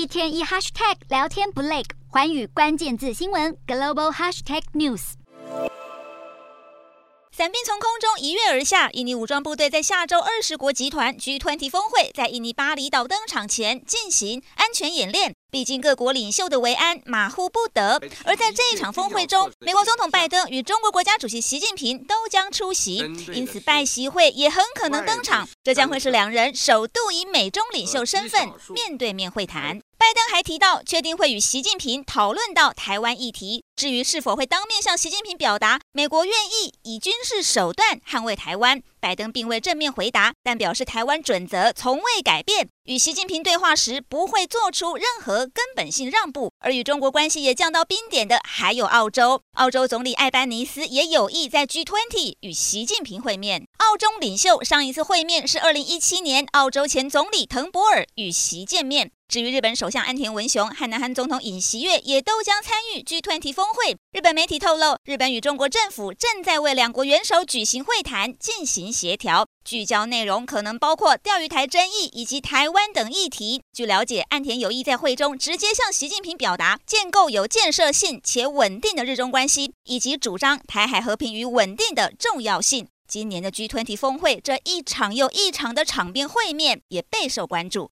一天一 hashtag 聊天不累，环宇关键字新闻 global hashtag news。伞兵从空中一跃而下，印尼武装部队在下周二十国集团 G20 峰会在印尼巴厘岛登场前进行安全演练。毕竟各国领袖的维安马虎不得，而在这一场峰会中，美国总统拜登与中国国家主席习近平都将出席，因此拜习会也很可能登场。这将会是两人首度以美中领袖身份面对面会谈。拜登还提到，确定会与习近平讨论到台湾议题。至于是否会当面向习近平表达美国愿意以军事手段捍卫台湾，拜登并未正面回答，但表示台湾准则从未改变。与习近平对话时不会做出任何根本性让步，而与中国关系也降到冰点的还有澳洲。澳洲总理艾班尼斯也有意在 G20 与习近平会面。澳中领袖上一次会面是二零一七年，澳洲前总理滕博尔与习见面。至于日本首相安田文雄和南韩总统尹锡悦也都将参与 G20 峰会。日本媒体透露，日本与中国政府正在为两国元首举行会谈进行协调。聚焦内容可能包括钓鱼台争议以及台湾等议题。据了解，岸田有意在会中直接向习近平表达建构有建设性且稳定的日中关系，以及主张台海和平与稳定的重要性。今年的 G20 峰会这一场又一场的场边会面也备受关注。